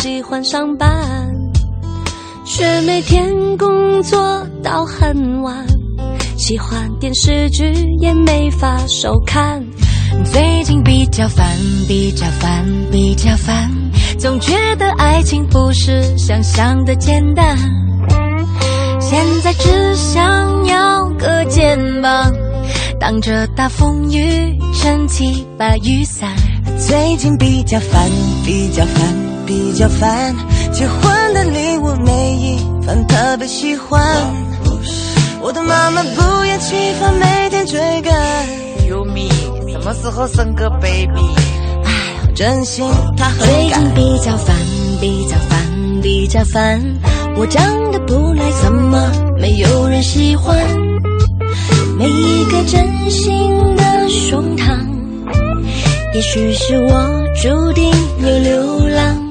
喜欢上班，却每天工作到很晚。喜欢电视剧也没法收看。最近比较烦，比较烦，比较烦。总觉得爱情不是想象的简单。现在只想要个肩膀，挡着大风雨，撑起把雨伞。最近比较烦，比较烦，比较烦。结婚的礼物每一份特别喜欢。我的妈妈不厌其烦，每天追赶。优米，什么时候生个 baby？哎，真心她很最近。比较烦，比较烦，比较烦。我长得不赖，怎么没有人喜欢？没一个真心的胸膛，也许是我注定要流浪。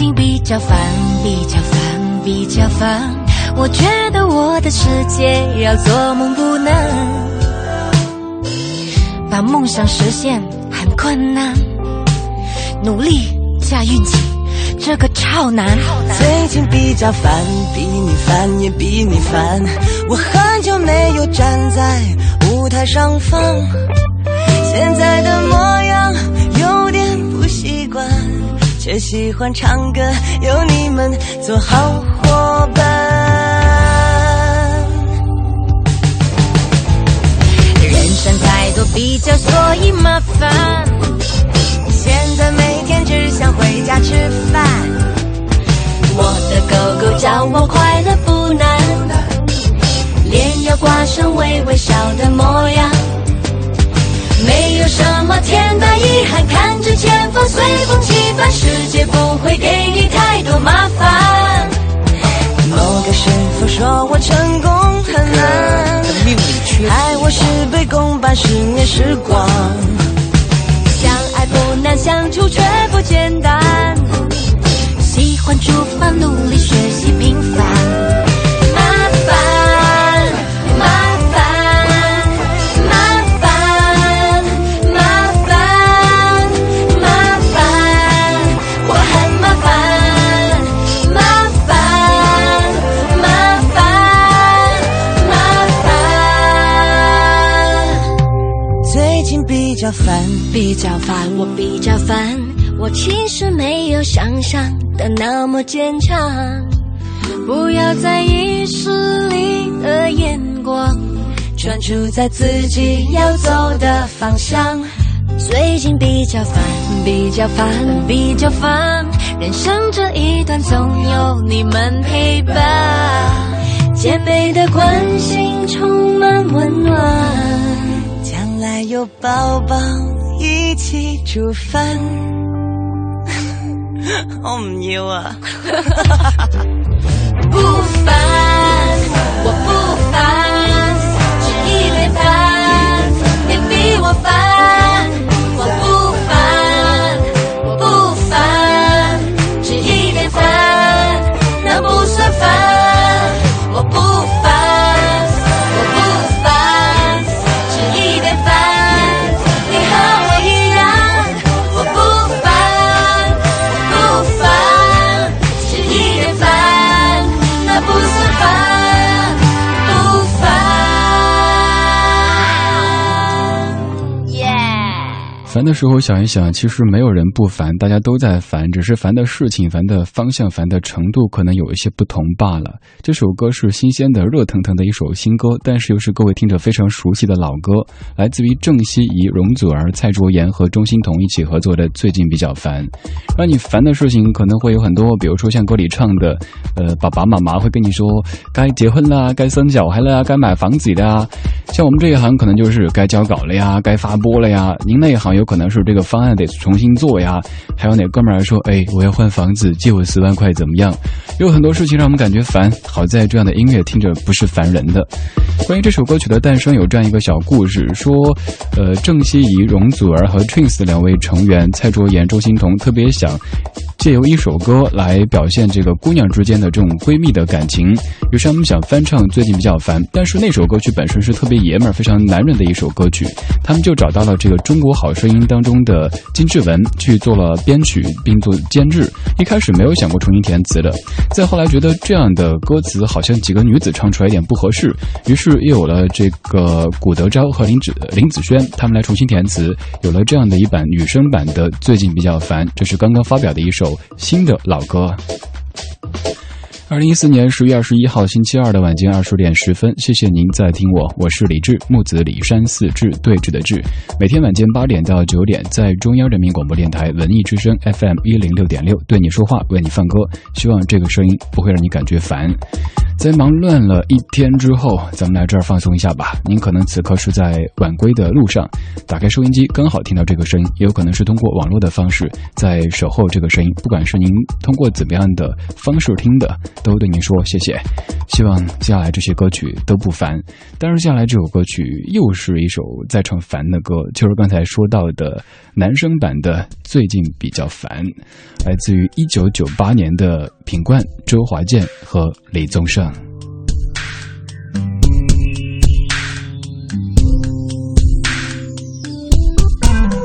最近比较烦，比较烦，比较烦。我觉得我的世界要做梦不难，把梦想实现很困难。努力加运气，这个超难。最近比较烦，比你烦也比你烦。我很久没有站在舞台上放，现在的模样有点不习惯，却喜欢唱歌，有你们做好伙伴。人生太多比较，所以麻烦。现在每天只想回家吃饭，我的狗狗叫我快乐不难，脸要挂上微微笑的模样。没有什么天大遗憾，看着前方随风起帆，世界不会给你太多麻烦。某个师傅说我成功很难，命里缺害我事倍功半，十年时光。相爱不难，相处却不简单。喜欢出发，努力比较烦，我比较烦，我其实没有想象的那么坚强。不要在意势力的眼光，专注在自己要走的方向。最近比较烦，比较烦，比较烦，人生这一段总有你们陪伴，姐妹的关心充满温暖。将来有宝宝一起煮饭。我唔要啊！烦的时候想一想，其实没有人不烦，大家都在烦，只是烦的事情、烦的方向、烦的程度可能有一些不同罢了。这首歌是新鲜的、热腾腾的一首新歌，但是又是各位听着非常熟悉的老歌，来自于郑希怡、容祖儿、蔡卓妍和钟欣桐一起合作的《最近比较烦》。让你烦的事情可能会有很多，比如说像歌里唱的，呃，爸爸妈妈会跟你说该结婚啦、该生小孩了、该买房子的啊。像我们这一行可能就是该交稿了呀、该发播了呀。您那一行有可能是这个方案得重新做呀。还有哪哥们儿说，哎，我要换房子，借我十万块怎么样？有很多事情让我们感觉烦。好在这样的音乐听着不是烦人的。关于这首歌曲的诞生，有这样一个小故事，说，呃，郑希怡、容祖儿和 Twins 两位成员蔡卓妍、周欣彤特别想。借由一首歌来表现这个姑娘之间的这种闺蜜的感情，于是他们想翻唱最近比较烦，但是那首歌曲本身是特别爷们儿、非常男人的一首歌曲，他们就找到了这个《中国好声音》当中的金志文去做了编曲并做监制。一开始没有想过重新填词的，再后来觉得这样的歌词好像几个女子唱出来有点不合适，于是又有了这个古德昭和林子林子轩他们来重新填词，有了这样的一版女生版的《最近比较烦》，这是刚刚发表的一首。新的老歌。二零一四年十月二十一号星期二的晚间二十点十分，谢谢您在听我，我是李志，木子李山四志对峙的志。每天晚间八点到九点，在中央人民广播电台文艺之声 FM 一零六点六对你说话，为你放歌。希望这个声音不会让你感觉烦。在忙乱了一天之后，咱们来这儿放松一下吧。您可能此刻是在晚归的路上，打开收音机刚好听到这个声音，也有可能是通过网络的方式在守候这个声音。不管是您通过怎么样的方式听的，都对您说谢谢。希望接下来这些歌曲都不烦。但是下来这首歌曲又是一首在唱烦的歌，就是刚才说到的男生版的《最近比较烦》，来自于一九九八年的品冠、周华健和李宗盛。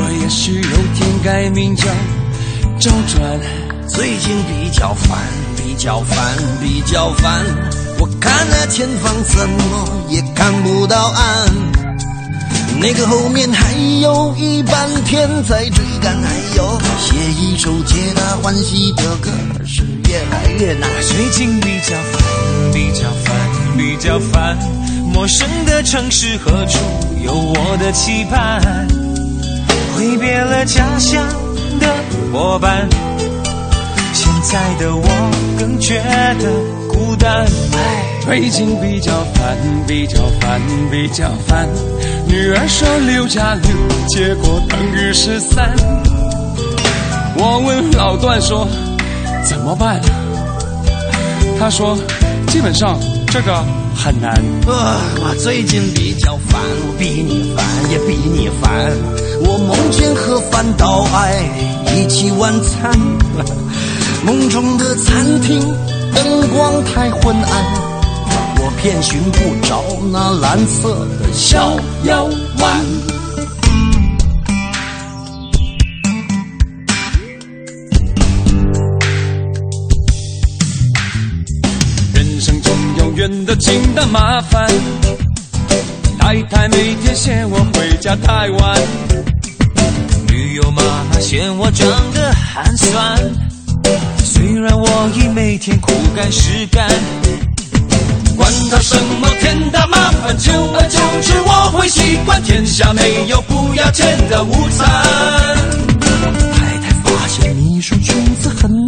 我也许有天改名叫周转，最近比较烦，比较烦，比较烦。我看那前方怎么也看不到岸，那个后面还有一半天在追赶。哎呦，写一首皆大欢喜的歌是越来越难。最近比较烦，比较烦，比较烦。陌生的城市何处有我的期盼？挥别了家乡的伙伴，现在的我更觉得孤单。最近比较烦，比较烦，比较烦。女儿说六加六，结果等于十三。我问老段说怎么办？他说基本上这个很难。呃我最近比较烦，我比你烦也比你烦。我梦见和范岛爱一起晚餐，梦中的餐厅灯光太昏暗，我偏寻不着那蓝色的小腰弯。真的近的麻烦，太太每天嫌我回家太晚。女友妈妈嫌我长得寒酸，虽然我已每天苦干实干，管他什么天大麻烦，久而久之我会习惯。天下没有不要钱的午餐。太太发现你说裙子很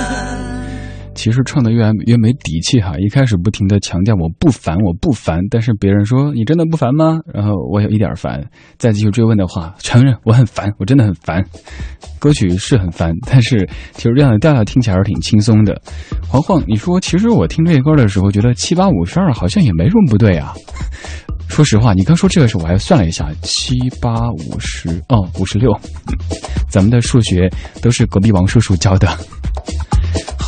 其实唱的越来越没底气哈，一开始不停的强调我不烦我不烦，但是别人说你真的不烦吗？然后我有一点烦，再继续追问的话，承认我很烦，我真的很烦。歌曲是很烦，但是其实这样的调调听起来是挺轻松的。黄黄，你说其实我听这歌的时候觉得七八五十二好像也没什么不对啊。说实话，你刚说这个时候我还算了一下，七八五十哦五十六，咱们的数学都是隔壁王叔叔教的。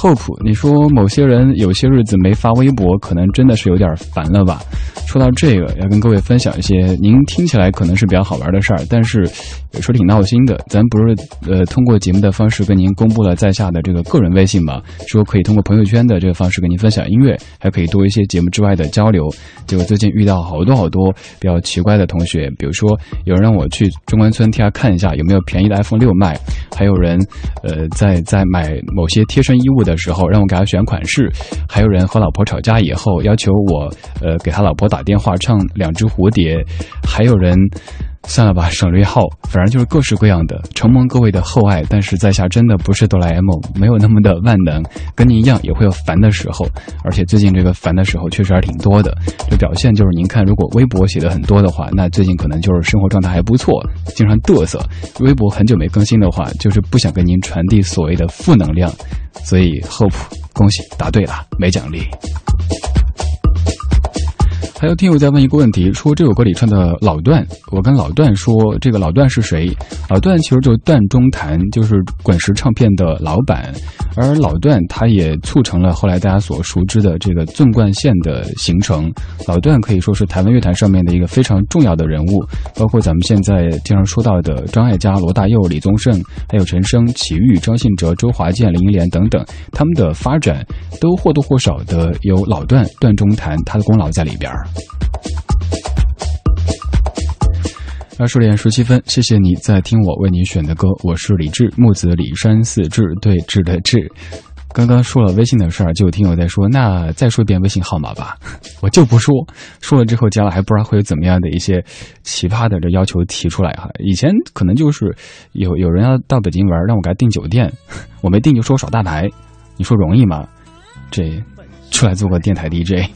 Hope，你说某些人有些日子没发微博，可能真的是有点烦了吧？说到这个，要跟各位分享一些您听起来可能是比较好玩的事儿，但是有时候挺闹心的。咱不是呃通过节目的方式跟您公布了在下的这个个人微信吗？说可以通过朋友圈的这个方式跟您分享音乐，还可以多一些节目之外的交流。结果最近遇到好多好多比较奇怪的同学，比如说有人让我去中关村替他看一下有没有便宜的 iPhone 六卖，还有人呃在在买某些贴身衣物的时候让我给他选款式，还有人和老婆吵架以后要求我呃给他老婆打电话唱两只蝴蝶，还有人。算了吧，省略号，反正就是各式各样的，承蒙各位的厚爱，但是在下真的不是哆啦 A 梦，没有那么的万能，跟您一样也会有烦的时候，而且最近这个烦的时候确实还挺多的。这表现就是您看，如果微博写的很多的话，那最近可能就是生活状态还不错，经常嘚瑟；微博很久没更新的话，就是不想跟您传递所谓的负能量。所以，hope，恭喜答对了，没奖励。还有听友在问一个问题，说这首歌里唱的老段，我跟老段说这个老段是谁？老段其实就是段中谈，就是滚石唱片的老板，而老段他也促成了后来大家所熟知的这个纵贯线的形成。老段可以说是台湾乐坛上面的一个非常重要的人物，包括咱们现在经常说到的张艾嘉、罗大佑、李宗盛，还有陈升、齐豫、张信哲、周华健、林忆莲等等，他们的发展都或多或少的有老段段中谈他的功劳在里边儿。二十点十七分，谢谢你在听我为你选的歌，我是李志，木子李山四志，对志的志。刚刚说了微信的事儿，就有听友在说，那再说一遍微信号码吧。我就不说，说了之后将来还不知道会有怎么样的一些奇葩的这要求提出来哈。以前可能就是有有人要到北京玩，让我给他订酒店，我没订就说我耍大牌，你说容易吗？这出来做个电台 DJ。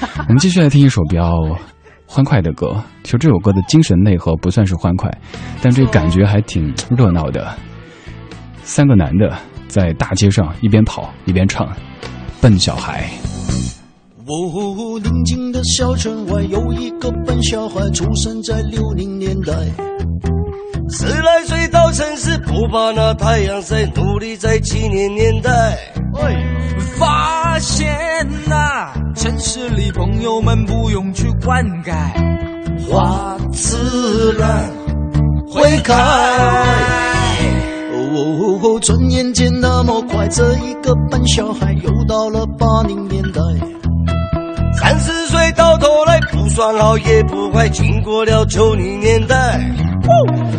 我们继续来听一首比较欢快的歌。其实这首歌的精神内核不算是欢快，但这感觉还挺热闹的。三个男的在大街上一边跑一边唱《笨小孩》。哦，宁静的小城外有一个笨小孩，出生在六零年代。十来岁到城市，不怕那太阳晒，努力在七年年代。发现呐，城市里朋友们不用去灌溉，花自然会开。哦，转眼间那么快，这一个笨小孩又到了八零年代。三十岁到头来不算好也不坏，经过了九零年代。最无奈，他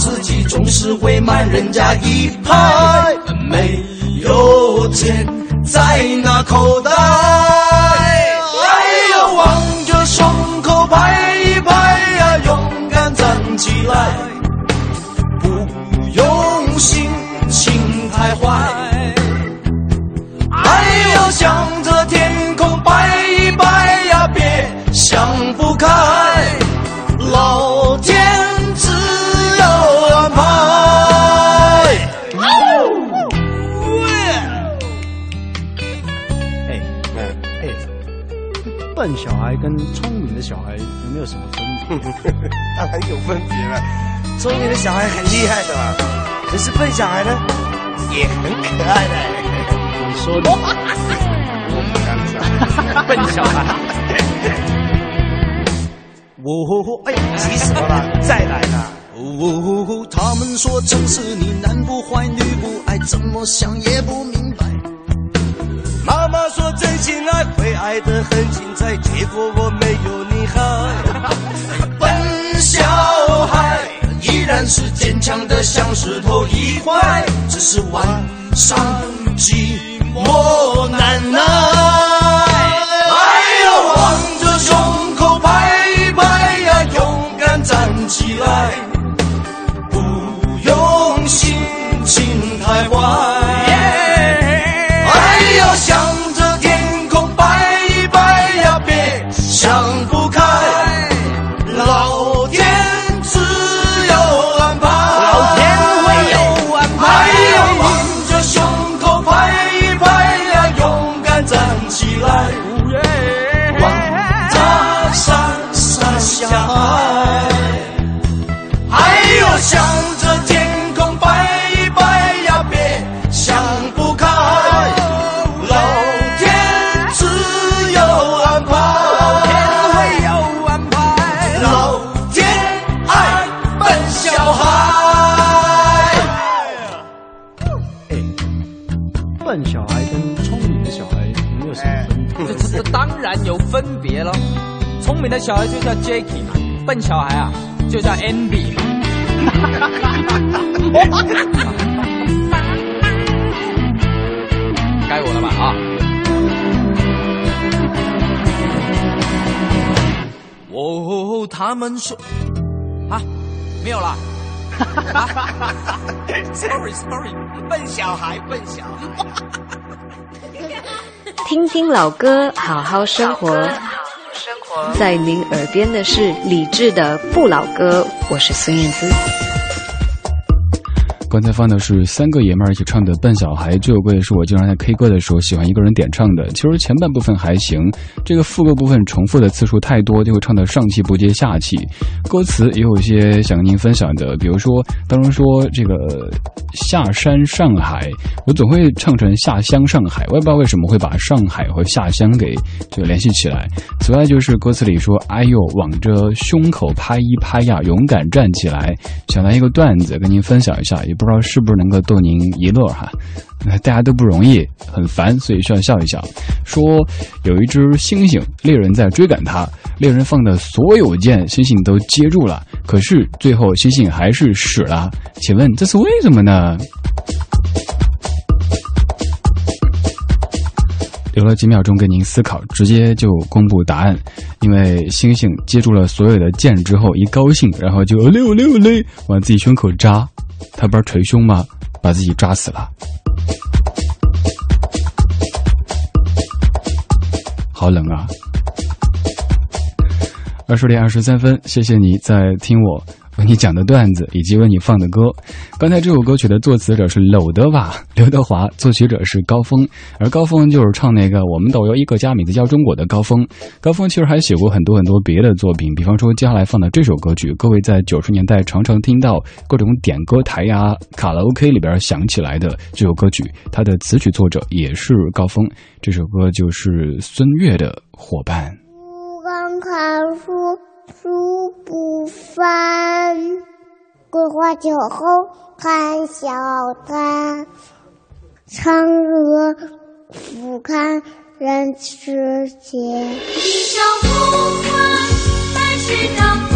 自己总是会慢人家一拍，没有钱在那口袋。笨小孩跟聪明的小孩有没有什么分别？当然有分别了。聪明的小孩很厉害的嘛，可是笨小孩呢，也很可爱的。你说的，我不敢说。笨小孩。哦，哎，急什么了？再来啦。哦，他们说城市里男不坏女不爱，怎么想也不明白。妈妈说真心爱会爱得很精彩，结果我没有你好。笨小孩依然是坚强的像石头一块，只是晚上寂寞难耐。笨小孩啊就叫 Andy 嘛。该我了吧啊！哦，他们说啊，没有了。Sorry Sorry，笨小孩，笨小孩。听听老歌，好好生活。在您耳边的是李志的不老歌，我是孙燕姿。刚才放的是三个爷们儿一起唱的《笨小孩》，这首歌也是我经常在 K 歌的时候喜欢一个人点唱的。其实前半部分还行，这个副歌部分重复的次数太多，就会唱的上气不接下气。歌词也有一些想跟您分享的，比如说当中说这个下山上海，我总会唱成下乡上海，我也不知道为什么会把上海和下乡给就联系起来。此外就是歌词里说：“哎呦，往着胸口拍一拍呀，勇敢站起来。”想来一个段子跟您分享一下，也不知道是不是能够逗您一乐哈。大家都不容易，很烦，所以需要笑一笑。说有一只猩猩，猎人在追赶它，猎人放的所有箭，猩猩都接住了，可是最后猩猩还是死了。请问这是为什么呢？留了几秒钟给您思考，直接就公布答案。因为猩猩接住了所有的箭之后，一高兴，然后就溜溜嘞往自己胸口扎。他不是捶胸吗？把自己扎死了。好冷啊！二十点二十三分，谢谢你在听我为你讲的段子以及为你放的歌。刚才这首歌曲的作词者是柳德瓦，刘德华，作曲者是高峰，而高峰就是唱那个我们都有一个家，名字叫中国的高峰。高峰其实还写过很多很多别的作品，比方说接下来放的这首歌曲，各位在九十年代常常听到各种点歌台呀、卡拉 OK 里边响起来的这首歌曲，它的词曲作者也是高峰。这首歌就是孙悦的《伙伴》。不敢看书，书不翻。桂花酒后看小摊，嫦娥俯瞰人世间。一朝不管百世当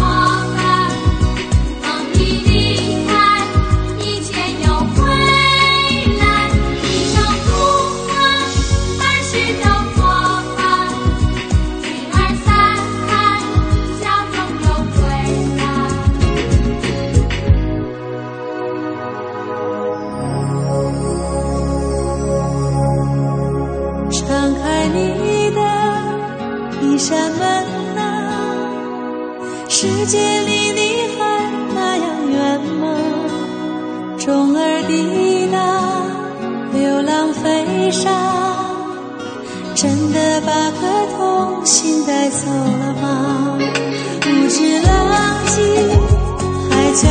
世界离你还那样远吗？钟儿滴答，流浪飞沙，真的把颗童心带走了吗？不知浪迹海角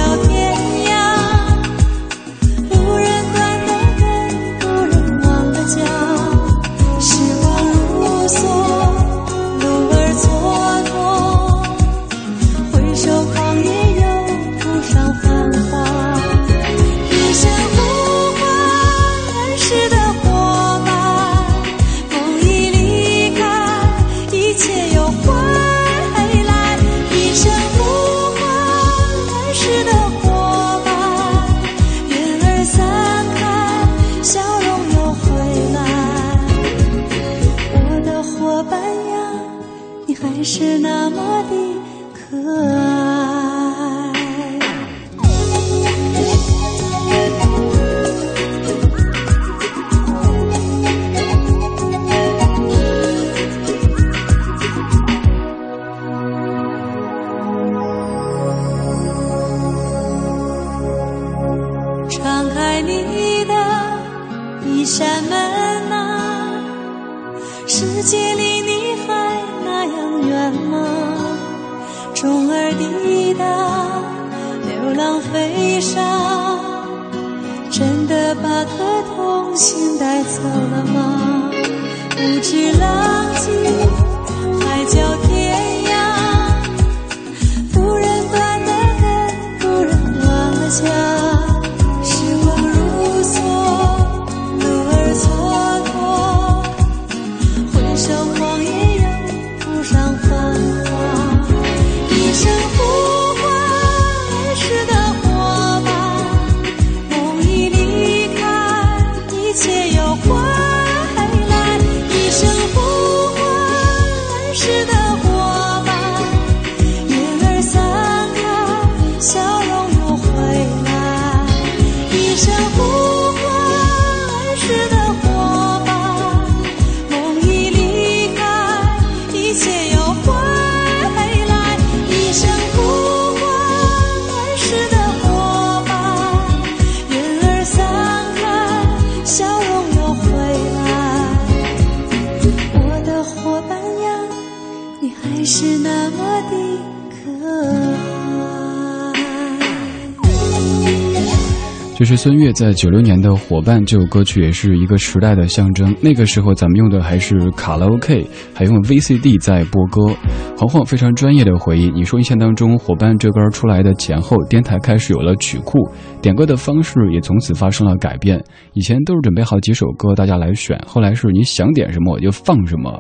孙悦在九六年的《伙伴》这首歌曲，也是一个时代的象征。那个时候咱们用的还是卡拉 OK，还用 VCD 在播歌。黄黄非常专业的回忆，你说印象当中，《伙伴》这歌出来的前后，电台开始有了曲库，点歌的方式也从此发生了改变。以前都是准备好几首歌，大家来选，后来是你想点什么我就放什么。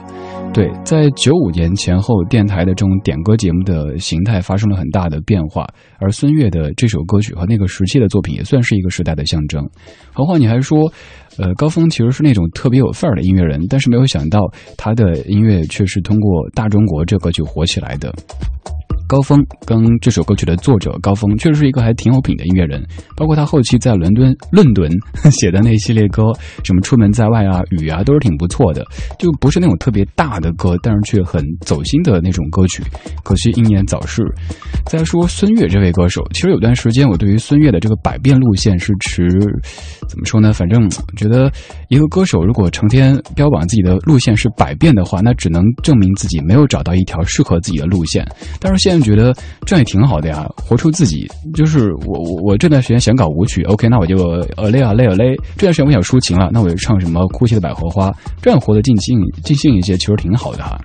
对，在九五年前后，电台的这种点歌节目的形态发生了很大的变化，而孙悦的这首歌曲和那个时期的作品也算是一个时代的象征。何况，你还说，呃，高峰其实是那种特别有范儿的音乐人，但是没有想到他的音乐却是通过大中国这歌曲火起来的。高峰跟这首歌曲的作者高峰确实是一个还挺有品的音乐人，包括他后期在伦敦伦敦 写的那一系列歌，什么出门在外啊、雨啊，都是挺不错的，就不是那种特别大的歌，但是却很走心的那种歌曲。可惜英年早逝。再说孙悦这位歌手，其实有段时间我对于孙悦的这个百变路线是持怎么说呢？反正觉得一个歌手如果成天标榜自己的路线是百变的话，那只能证明自己没有找到一条适合自己的路线。但是现在觉得这样也挺好的呀，活出自己。就是我我我这段时间想搞舞曲，OK，那我就呃嘞啊嘞啊嘞。这段时间我想抒情了，那我就唱什么哭泣的百合花，这样活得尽兴尽兴一些，其实挺好的哈。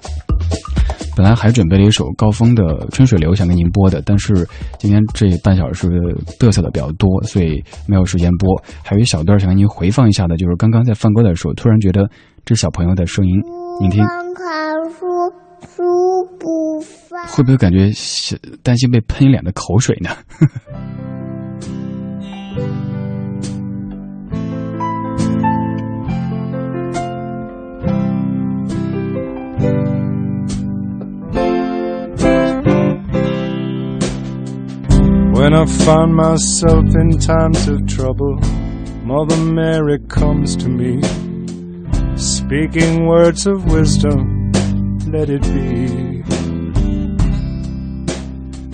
本来还准备了一首高峰的《春水流》想跟您播的，但是今天这半小时嘚瑟的比较多，所以没有时间播。还有一小段想跟您回放一下的，就是刚刚在放歌的时候，突然觉得这小朋友的声音，您听光看书，书。会不会感觉是担心被喷一脸的口水呢？ When I find myself in times of trouble, Mother Mary comes to me, speaking words of wisdom, let it be.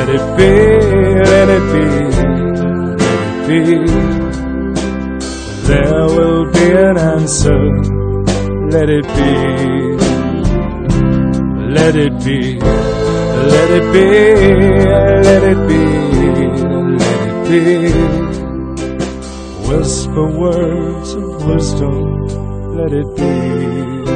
let it be, let it be, let it be. There will be an answer, let it be. Let it be, let it be, let it be, let it be. Whisper words of wisdom, let it be.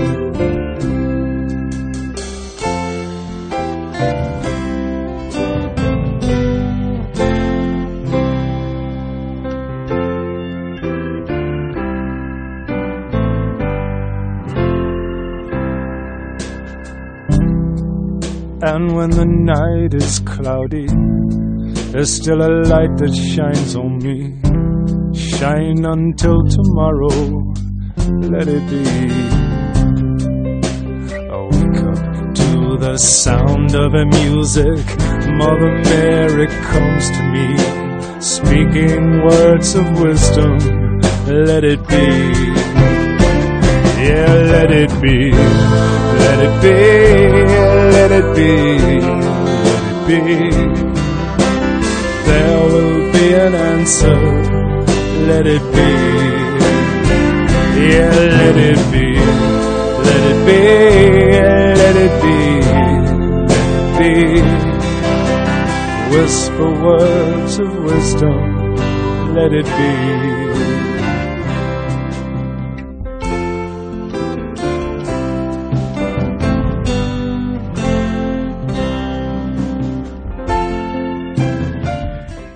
Night is cloudy, there's still a light that shines on me. Shine until tomorrow, let it be. I wake up to the sound of a music. Mother Mary comes to me, speaking words of wisdom. Let it be. Yeah, let it be. Let it be. Let it be. Be. There will be an answer. Let it be. Yeah, let it be. Let it be. Let it be. Let it be. Whisper words of wisdom. Let it be.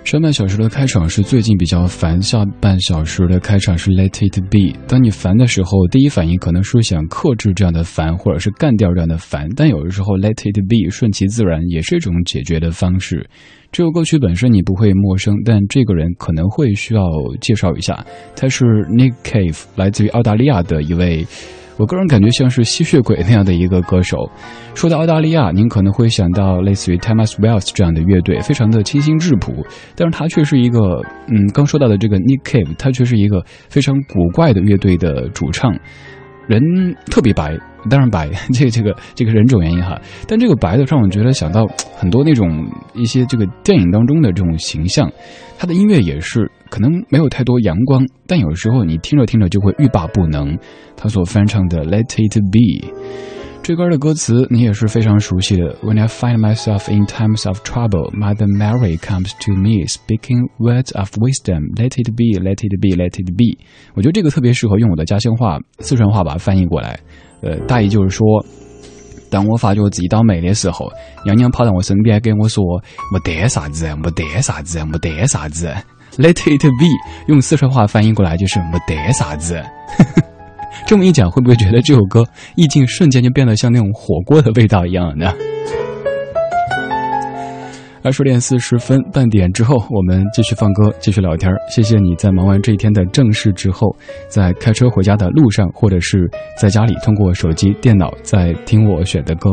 上半小时的开场是最近比较烦，下半小时的开场是 Let It Be。当你烦的时候，第一反应可能是想克制这样的烦，或者是干掉这样的烦。但有的时候 Let It Be 顺其自然也是一种解决的方式。这首歌曲本身你不会陌生，但这个人可能会需要介绍一下，他是 Nick Cave，来自于澳大利亚的一位。我个人感觉像是吸血鬼那样的一个歌手。说到澳大利亚，您可能会想到类似于 Thomas Wells 这样的乐队，非常的清新质朴。但是他却是一个，嗯，刚说到的这个 Nick Cave，他却是一个非常古怪的乐队的主唱，人特别白，当然白，这个这个这个人种原因哈。但这个白的让我觉得想到很多那种一些这个电影当中的这种形象。他的音乐也是可能没有太多阳光，但有时候你听着听着就会欲罢不能。他所翻唱的《Let It Be》这歌的歌词你也是非常熟悉的。When I find myself in times of trouble, Mother Mary comes to me, speaking words of wisdom. Let it be, let it be, let it be。我觉得这个特别适合用我的家乡话、四川话把它翻译过来。呃，大意就是说。当我发觉我自己倒霉的时候，娘娘跑到我身边跟我说：“没得啥子，没得啥子，没得啥子。”Let it be，用四川话翻译过来就是“没得啥子”。这么一讲，会不会觉得这首歌意境瞬间就变得像那种火锅的味道一样呢？二十点四十分，半点之后，我们继续放歌，继续聊天。谢谢你在忙完这一天的正事之后，在开车回家的路上，或者是在家里通过手机、电脑在听我选的歌。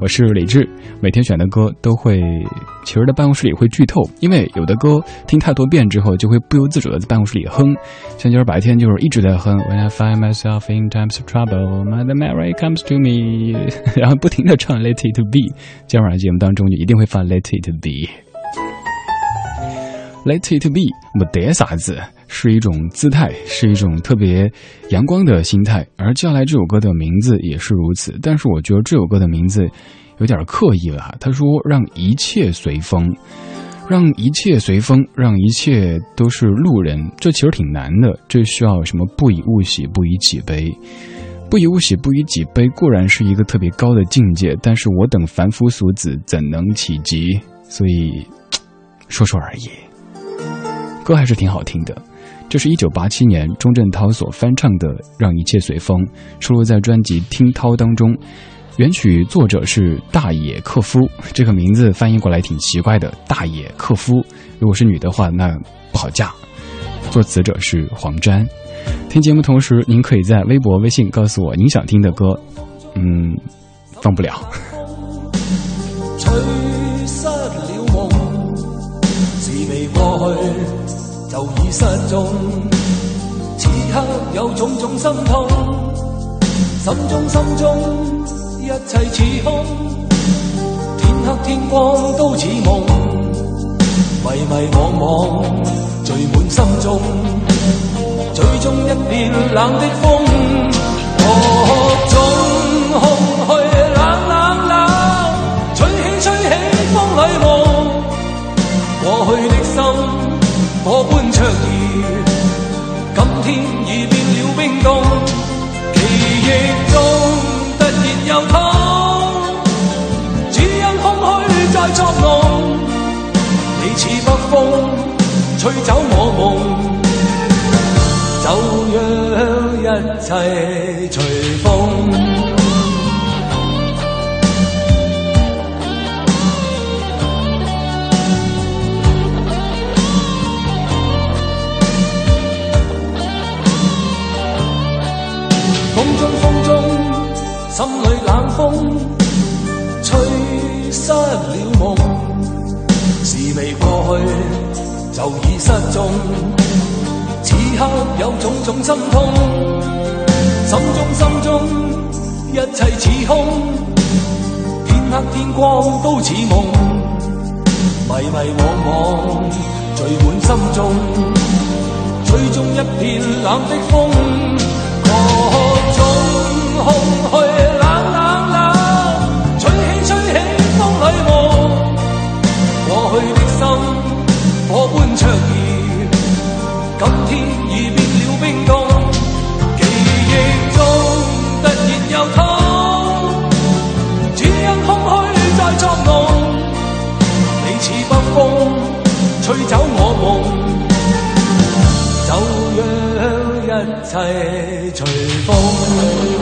我是李志，每天选的歌都会，其实，在办公室里会剧透，因为有的歌听太多遍之后，就会不由自主的在办公室里哼。像今儿白天就是一直在哼，When I find myself in times of trouble, my the Mary comes to me，然后不停的唱 Let it be。今晚上节目当中就一定会放 Let it be。Let it be，没得啥子，是一种姿态，是一种特别阳光的心态。而接下来这首歌的名字也是如此，但是我觉得这首歌的名字有点刻意了。他说：“让一切随风，让一切随风，让一切都是路人。”这其实挺难的，这需要什么？不以物喜，不以己悲。不以物喜，不以己悲，固然是一个特别高的境界，但是我等凡夫俗子怎能企及？所以，说说而已。歌还是挺好听的，这是一九八七年钟镇涛所翻唱的《让一切随风》，收录在专辑《听涛》当中。原曲作者是大野克夫，这个名字翻译过来挺奇怪的。大野克夫，如果是女的话，那不好嫁。作词者是黄沾。听节目同时，您可以在微博、微信告诉我您想听的歌。嗯，放不了。过去就已失踪。此刻有种种心痛，心中心中一切似空，天黑天光都似梦，迷迷惘惘聚满心中。最终一片冷的风，天已变了冰冻。记忆中突然又痛，只因空虚在作弄。你似北风，吹走我梦。就让一切随风。心里冷风，吹失了梦。事未过去，就已失踪。此刻有种种心痛，心中心中一切似空，天黑天光都似梦，迷迷惘惘聚满心中，吹中一片冷的风，去走我梦就让一切随风。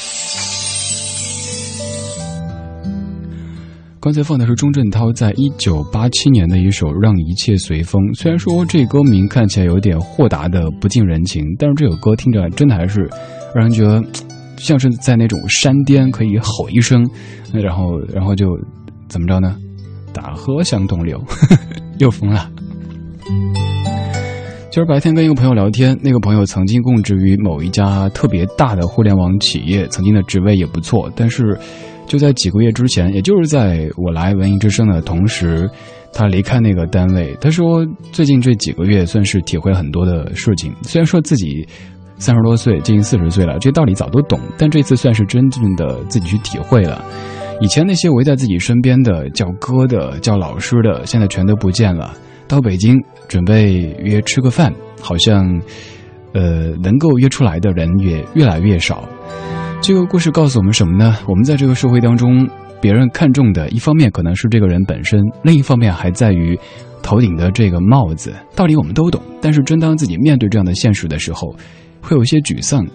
刚才放的是钟镇涛在一九八七年的一首《让一切随风》。虽然说这歌名看起来有点豁达的不近人情，但是这首歌听着真的还是让人觉得像是在那种山巅可以吼一声，然后然后就怎么着呢？大河向东流，又疯了。今儿白天跟一个朋友聊天，那个朋友曾经供职于某一家特别大的互联网企业，曾经的职位也不错，但是就在几个月之前，也就是在我来文艺之声的同时，他离开那个单位。他说，最近这几个月算是体会很多的事情。虽然说自己三十多岁，接近四十岁了，这道理早都懂，但这次算是真正的自己去体会了。以前那些围在自己身边的叫哥的、叫老师的，现在全都不见了。到北京准备约吃个饭，好像，呃，能够约出来的人也越来越少。这个故事告诉我们什么呢？我们在这个社会当中，别人看重的一方面可能是这个人本身，另一方面还在于头顶的这个帽子，道理我们都懂，但是真当自己面对这样的现实的时候，会有些沮丧。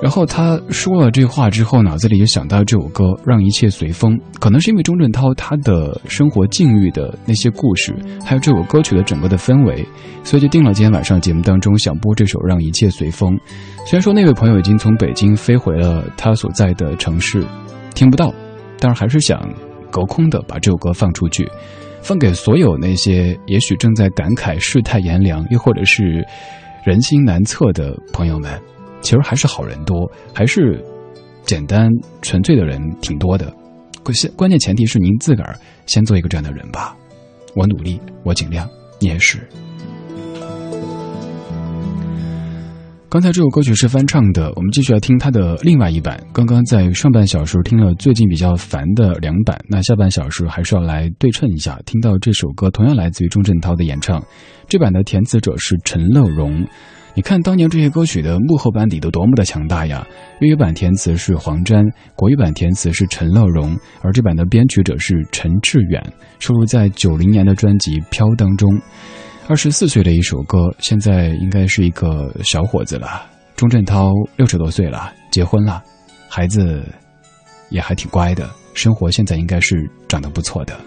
然后他说了这话之后，脑子里就想到这首歌《让一切随风》，可能是因为钟镇涛他的生活境遇的那些故事，还有这首歌曲的整个的氛围，所以就定了今天晚上节目当中想播这首《让一切随风》。虽然说那位朋友已经从北京飞回了他所在的城市，听不到，但是还是想隔空的把这首歌放出去，放给所有那些也许正在感慨世态炎凉，又或者是人心难测的朋友们。其实还是好人多，还是简单纯粹的人挺多的。关键关键前提是您自个儿先做一个这样的人吧。我努力，我尽量，你也是。刚才这首歌曲是翻唱的，我们继续来听它的另外一版。刚刚在上半小时听了最近比较烦的两版，那下半小时还是要来对称一下。听到这首歌同样来自于钟镇涛的演唱，这版的填词者是陈乐融。你看当年这些歌曲的幕后班底都多么的强大呀！粤语版填词是黄沾，国语版填词是陈乐融，而这版的编曲者是陈志远，收录在九零年的专辑《飘》当中。二十四岁的一首歌，现在应该是一个小伙子了。钟镇涛六十多岁了，结婚了，孩子也还挺乖的，生活现在应该是长得不错的。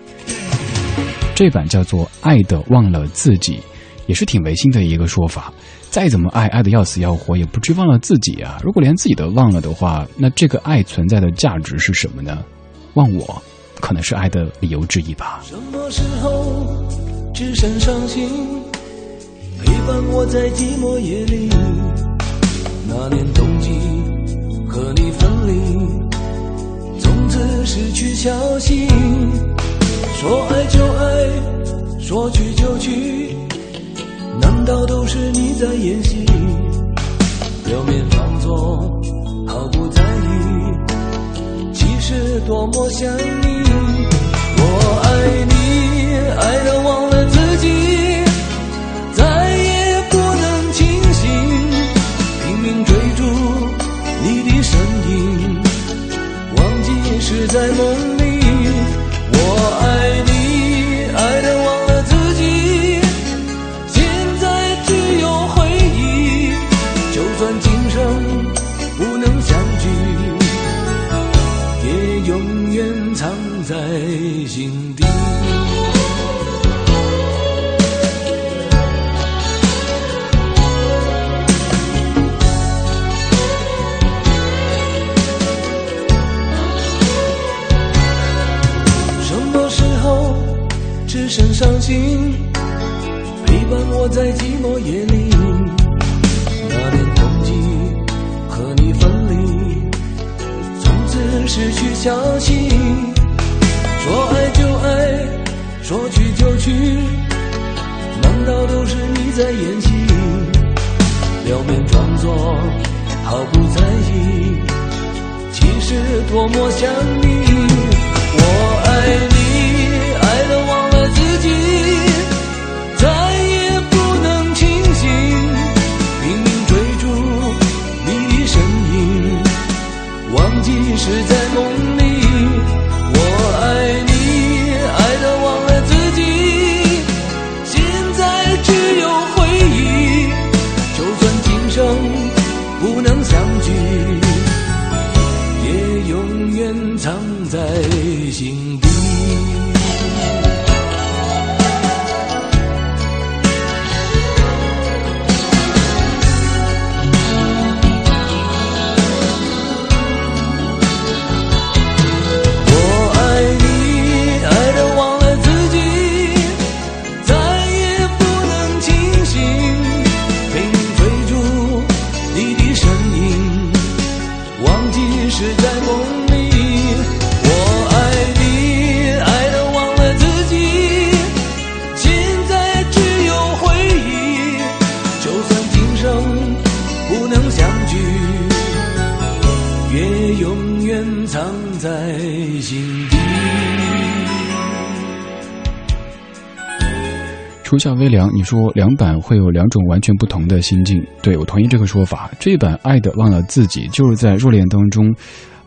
这版叫做《爱的忘了自己》，也是挺违心的一个说法。再怎么爱，爱的要死要活，也不至忘了自己啊！如果连自己都忘了的话，那这个爱存在的价值是什么呢？忘我，可能是爱的理由之一吧。什么时候只剩伤心，陪伴我在寂寞夜里？那年冬季和你分离，从此失去消息。说爱就爱，说去就去。难道都是你在演戏？表面装作毫不在意，其实多么想你。我爱你，爱到忘了自己，再也不能清醒，拼命追逐你的身影，忘记是在梦里。心，陪伴我在寂寞夜里。那年冬季和你分离，从此失去消息。说爱就爱，说去就去，难道都是你在演戏？表面装作毫不在意，其实多么想你。我爱你，爱的忘了自己。是在时的。初夏微凉，你说两版会有两种完全不同的心境，对我同意这个说法。这一版《爱的忘了自己》就是在热恋当中，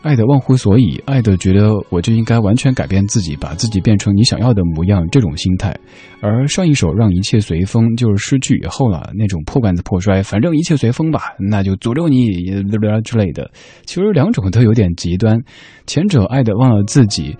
爱的忘乎所以，爱的觉得我就应该完全改变自己，把自己变成你想要的模样，这种心态。而上一首让一切随风，就是失去以后了，那种破罐子破摔，反正一切随风吧，那就诅咒你 之类的。其实两种都有点极端，前者爱的忘了自己。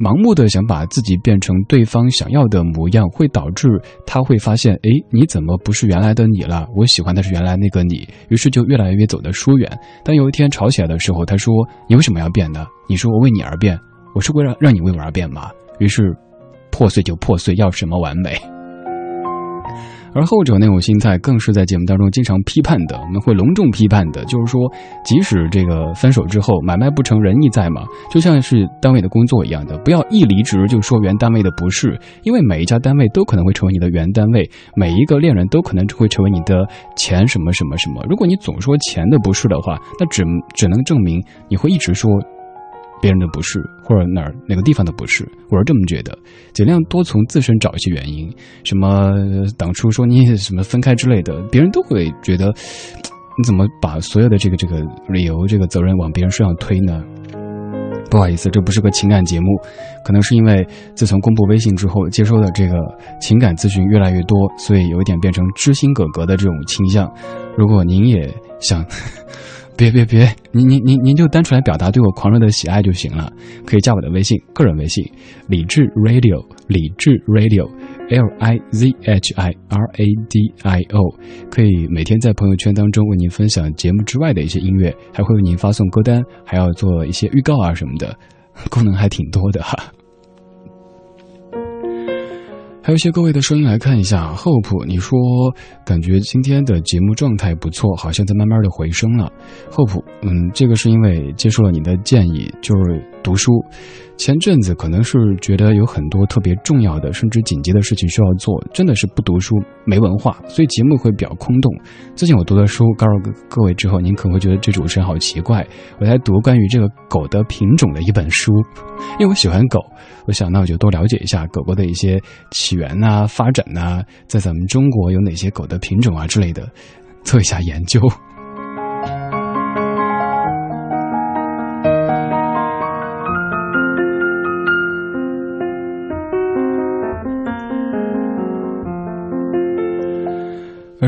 盲目的想把自己变成对方想要的模样，会导致他会发现，哎，你怎么不是原来的你了？我喜欢的是原来那个你，于是就越来越走得疏远。当有一天吵起来的时候，他说：“你为什么要变呢？”你说：“我为你而变，我是为了让你为我而变吗？”于是，破碎就破碎，要什么完美？而后者那种心态，更是在节目当中经常批判的。我们会隆重批判的，就是说，即使这个分手之后买卖不成仁义在嘛，就像是单位的工作一样的，不要一离职就说原单位的不是，因为每一家单位都可能会成为你的原单位，每一个恋人都可能会成为你的前什么什么什么。如果你总说钱的不是的话，那只只能证明你会一直说。别人的不是，或者哪儿哪个地方的不是，我是这么觉得。尽量多从自身找一些原因，什么当初说你什么分开之类的，别人都会觉得你怎么把所有的这个这个理由、这个责任往别人身上推呢？不好意思，这不是个情感节目，可能是因为自从公布微信之后，接收的这个情感咨询越来越多，所以有一点变成知心哥哥的这种倾向。如果您也想。别别别，您您您您就单纯来表达对我狂热的喜爱就行了，可以加我的微信，个人微信，理智 radio，理智 radio，L I Z H I R A D I O，可以每天在朋友圈当中为您分享节目之外的一些音乐，还会为您发送歌单，还要做一些预告啊什么的，功能还挺多的哈。还有一些各位的声音来看一下，Hope，你说感觉今天的节目状态不错，好像在慢慢的回升了。Hope，嗯，这个是因为接受了你的建议，就是读书。前阵子可能是觉得有很多特别重要的，甚至紧急的事情需要做，真的是不读书没文化，所以节目会比较空洞。最近我读的书，告诉各位之后，您可能会觉得这主持人好奇怪。我在读关于这个狗的品种的一本书，因为我喜欢狗，我想那我就多了解一下狗狗的一些起源呐、发展呐，在咱们中国有哪些狗的品种啊之类的，做一下研究。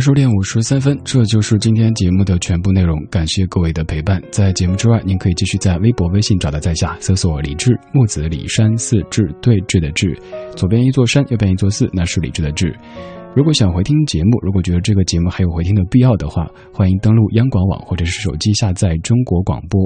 十点五十三分，这就是今天节目的全部内容。感谢各位的陪伴。在节目之外，您可以继续在微博、微信找到在下，搜索“李志木子李山寺志对峙的志”，左边一座山，右边一座寺，那是李志的志。如果想回听节目，如果觉得这个节目还有回听的必要的话，欢迎登录央广网或者是手机下载中国广播。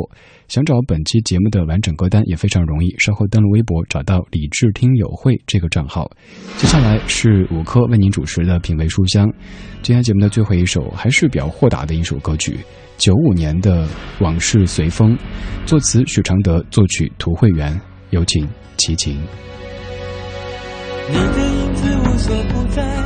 想找本期节目的完整歌单也非常容易，稍后登录微博找到“李智听友会”这个账号。接下来是五科为您主持的品味书香。今天节目的最后一首还是比较豁达的一首歌曲，九五年的《往事随风》，作词许常德，作曲涂慧源。有请齐秦。你的影子无所不在。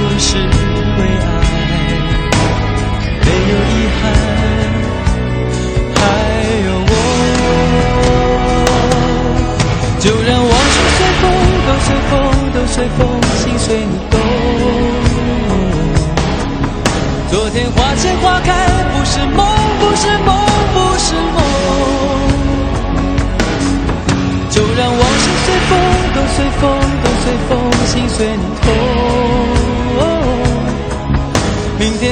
是为爱，没有遗憾，还有我。就让往事随风，都随风，都随风，心随你动。昨天花谢花开，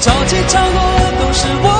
潮起潮落，都是我。